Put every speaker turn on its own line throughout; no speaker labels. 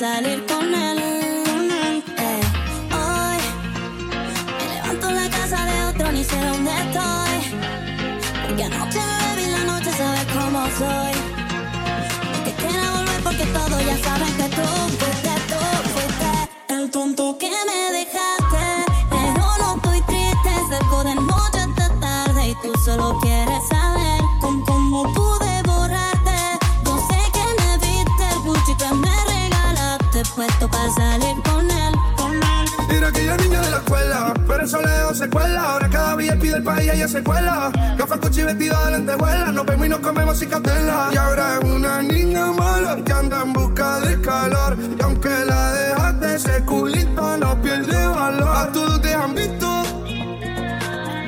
Salir con él. Hoy me levanto en la casa de otro, ni sé dónde estoy. Porque anoche bebí la noche, sabes cómo soy. Que quiera volver porque todos ya saben que tú salir con él, con él.
Era aquella niña de la escuela, pero eso lejos se cuela. Ahora cada día pide el país y ella se cuela. Gafas, coche y vestido de lentejuela. Nos vemos y nos comemos sin catela. Y ahora es una niña mala que anda en busca de calor. Y aunque la dejaste, ese culito no pierde valor. A todos te han visto.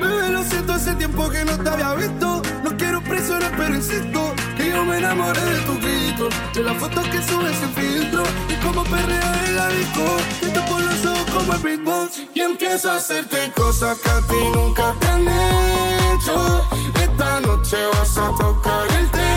Bebé, lo siento, hace tiempo que no te había visto. No quiero presionar, pero insisto yo me enamoré de tu grito. De la foto que subes sin filtro. Y como perrea en la disco. Que te por los ojos como el beatbox. Y empiezo a hacerte cosas que a ti nunca te han hecho. Esta noche vas a tocar el techo.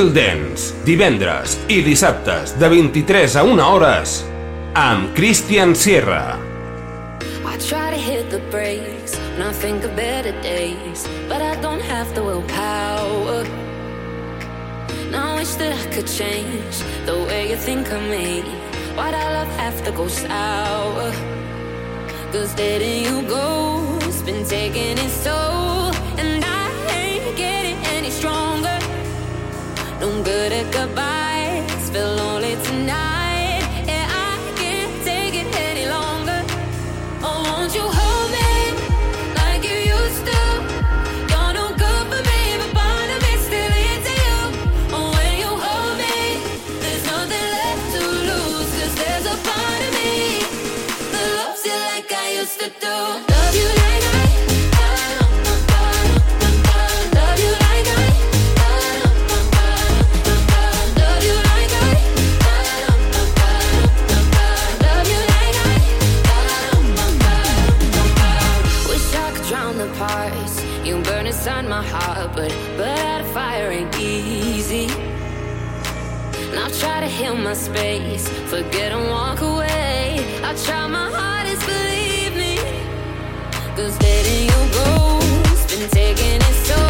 Estil Dance, divendres i dissabtes de 23 a 1 hores amb Christian Sierra.
I try to hit the brakes when I think of better days, but I don't have the willpower. Now I wish that I could change the way you think of me. Why'd our love have to go sour? Cause you go's been taking its toll, good at goodbyes, forget and walk away. I try my hardest, believe me. Cause letting you go's been taking its toll,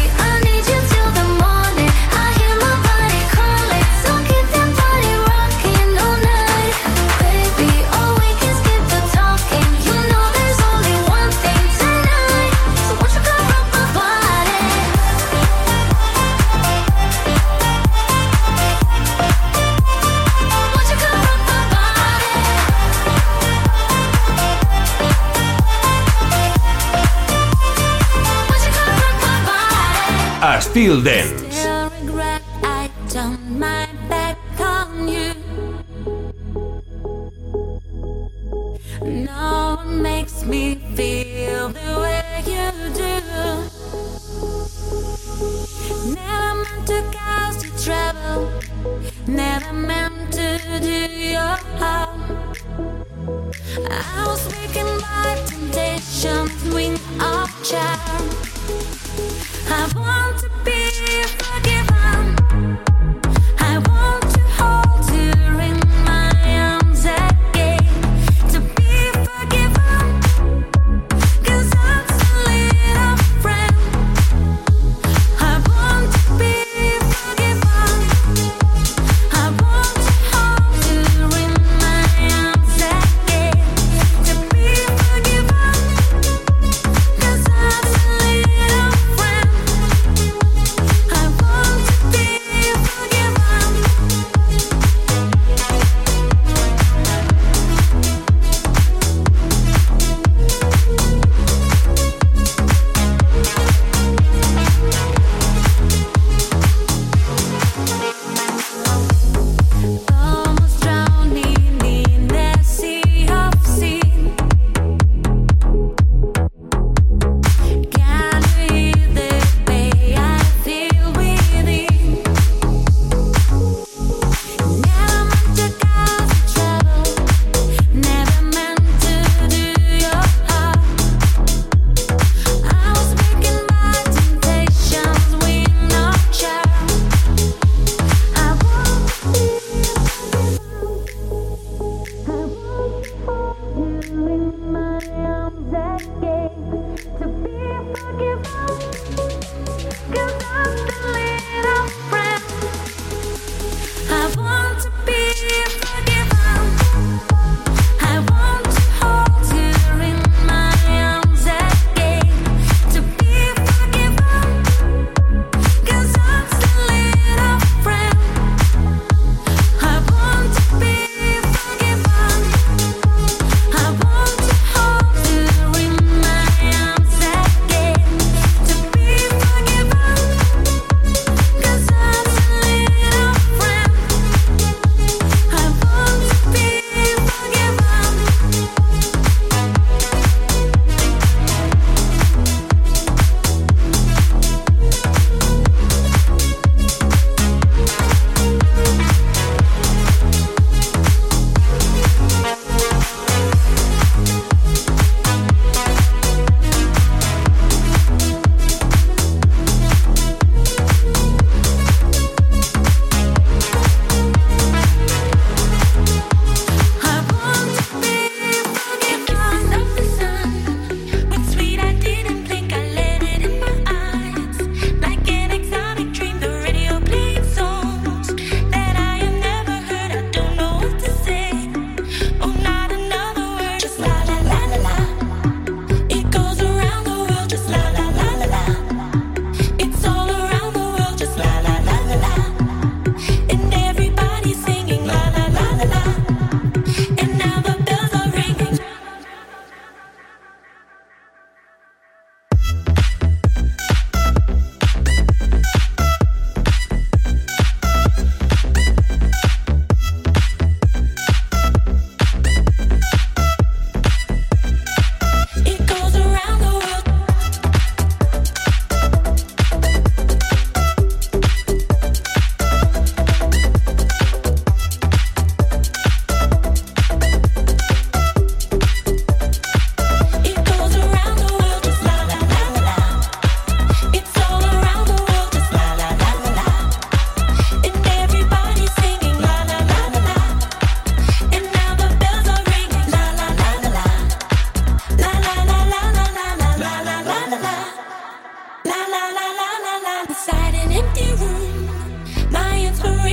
Fielden.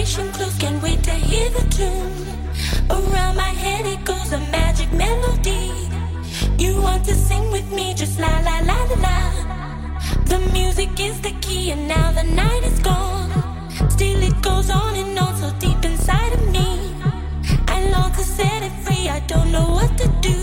direction clues, can't wait to hear the tune. Around my head it goes a magic melody. You want to sing with me, just la la la la la. The music is the key, and now the night is gone. Still it goes on and on, so deep inside of me. I long to set it free, I don't know what to do.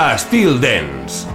Estil Dens.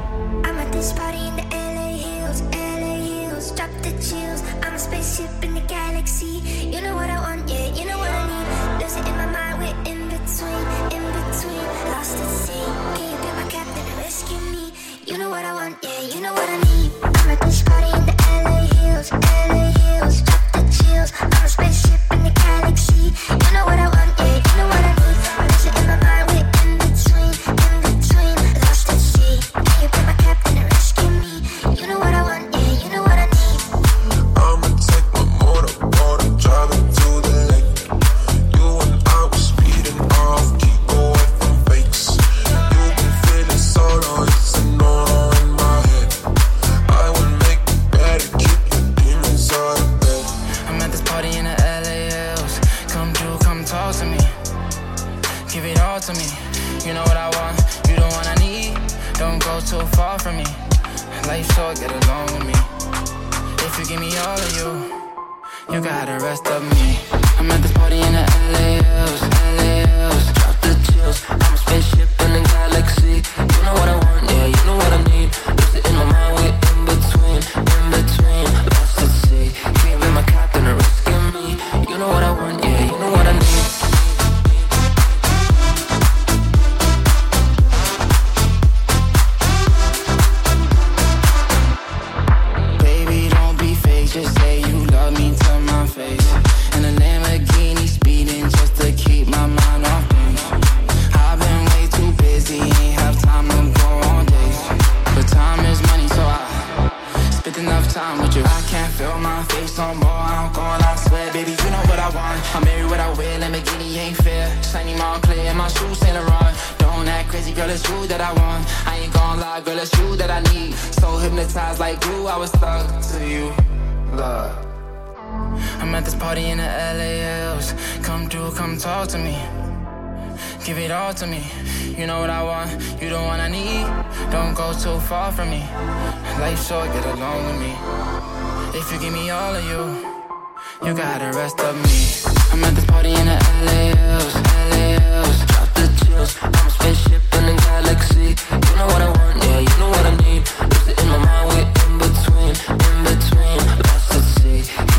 no more. I don't go on, I swear, baby, you
know what I want. I'm
married, what I wear, Lamborghini ain't fair. Shiny mom clear, my shoes Saint Laurent. Don't act crazy, girl, it's you that I want. I ain't gon' lie, girl, it's you that I need. So hypnotized like glue, I was stuck to you, love. I'm at this party in the LALs. Come through, come talk to me. Give it all to me. You know what I want, you the one I need. Don't go too far from me. Life's short, get along with me. If you give me all of you, you got the rest of me. I'm at this party in the LAOs, LAOs. Drop the chills. I'm a spaceship in a galaxy. You know what I want, yeah, you know what I need. Lose it in my mind, we're in between, in between. Lost at sea.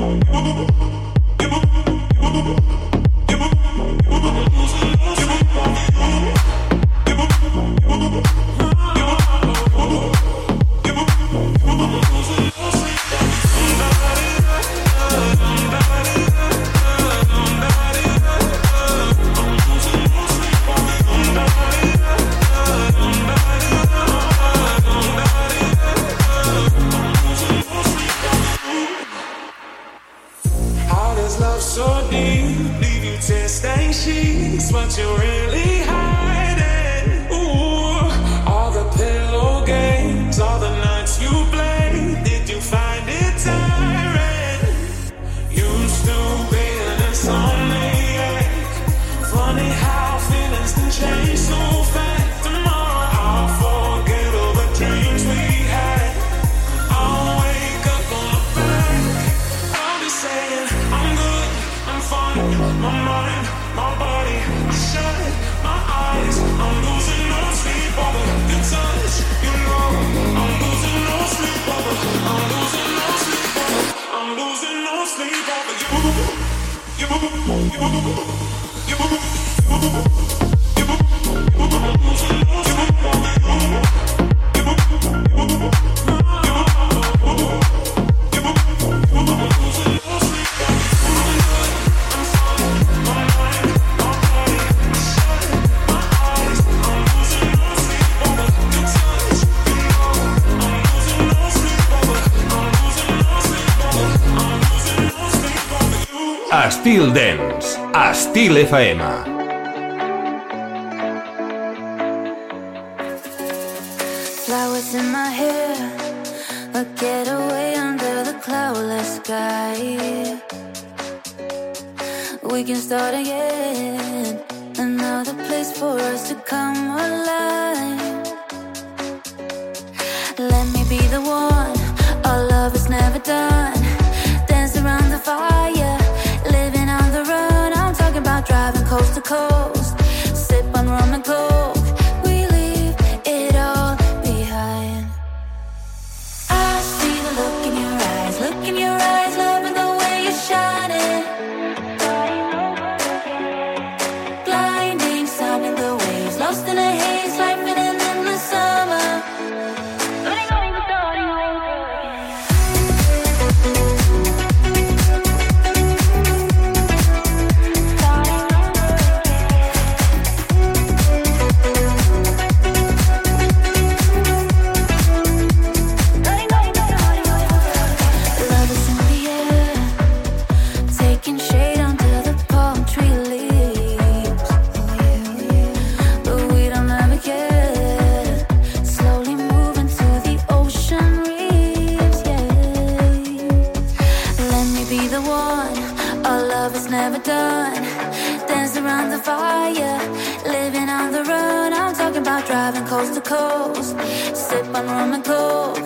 you
Styl FM.
Flowers in my hair, a getaway under the cloudless sky. We can start again, another place for us to come alive. Let me be the one, our love is never done. obstacle coast to coast, sip on rum and coke.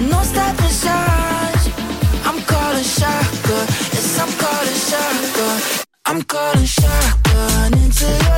no
stopping inside. I'm calling shotgun, yes, I'm calling shotgun. I'm calling shotgun into your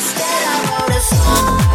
Instead, I wrote a song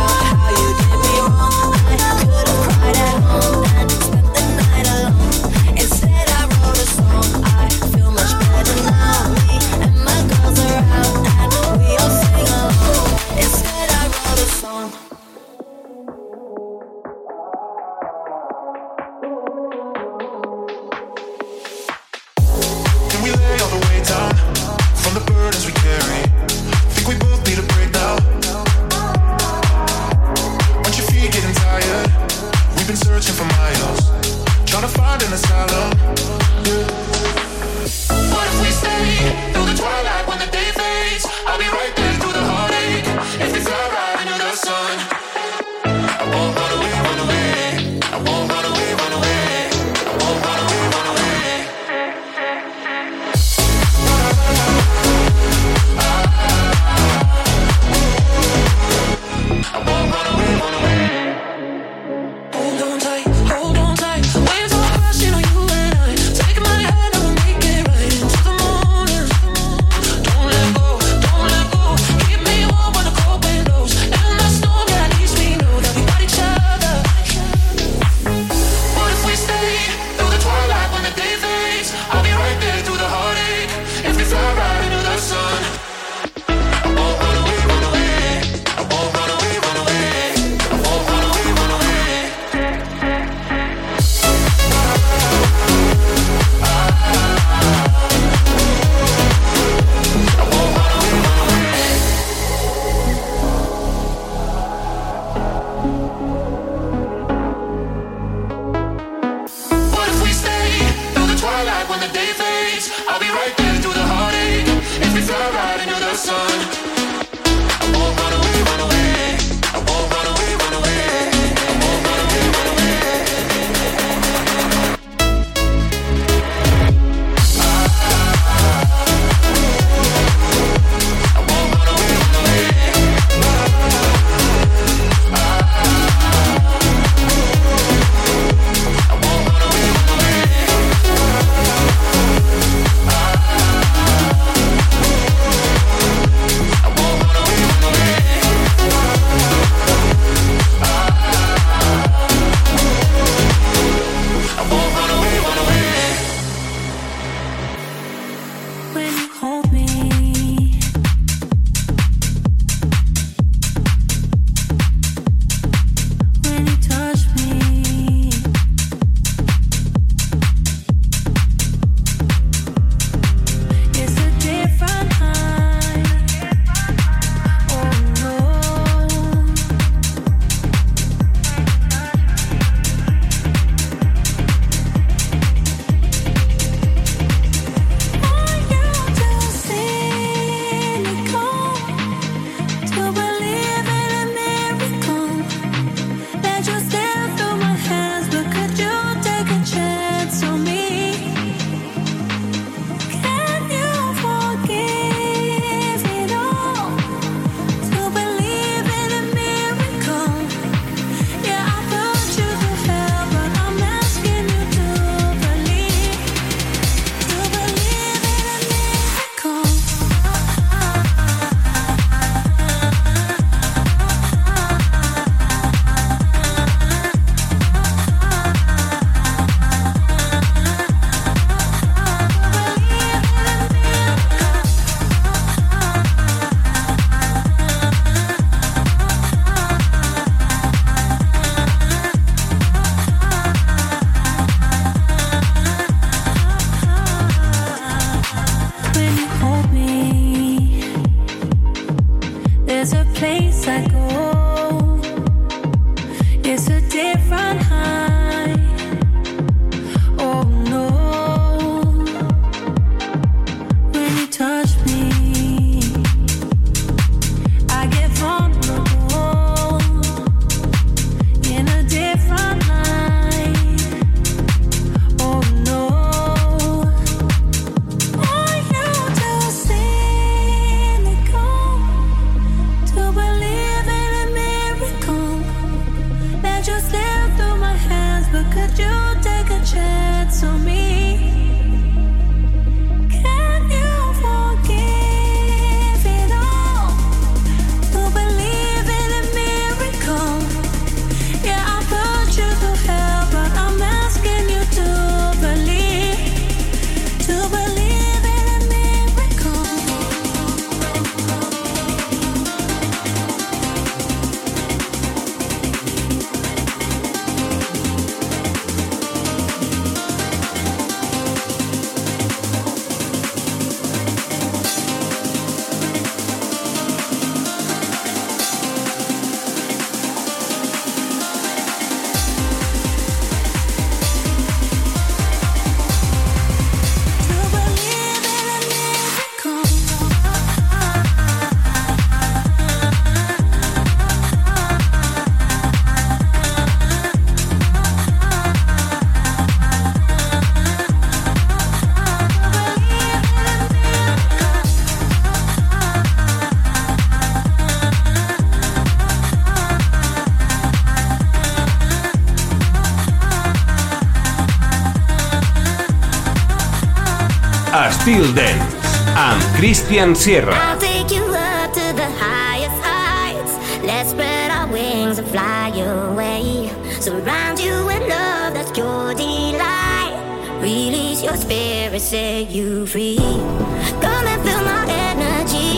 Field Days amb Christian Sierra.
I'll take you up to the highest heights. Let's spread our wings and fly away. Surround you with love that's your delight. Release your spirit, set you free. Come and feel my energy.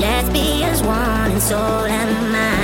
Let's be as one in soul and mind.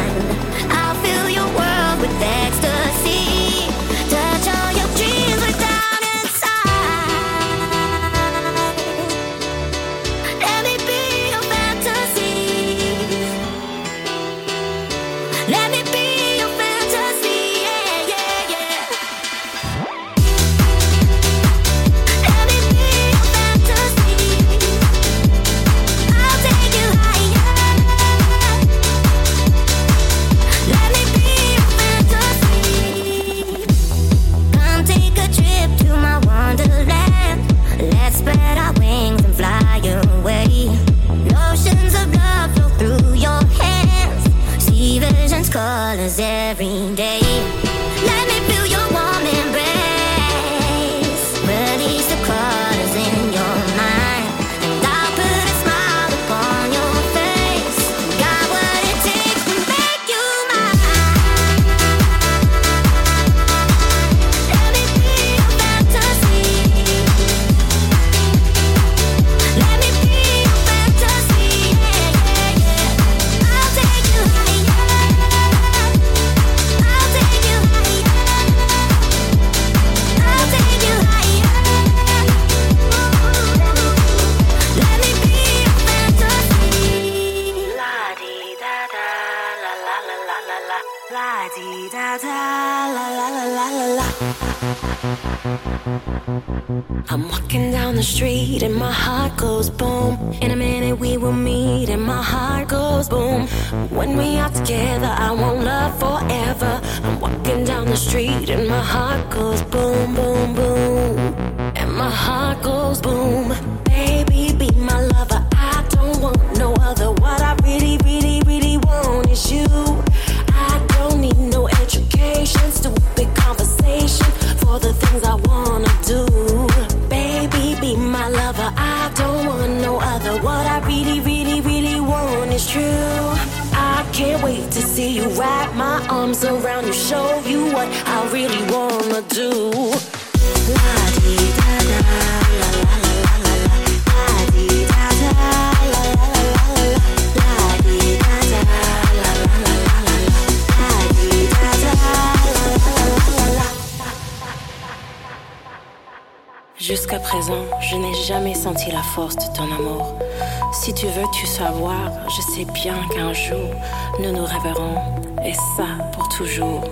qu'un jour nous nous rêverons, et ça pour toujours.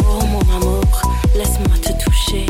Oh mon amour, laisse-moi te toucher.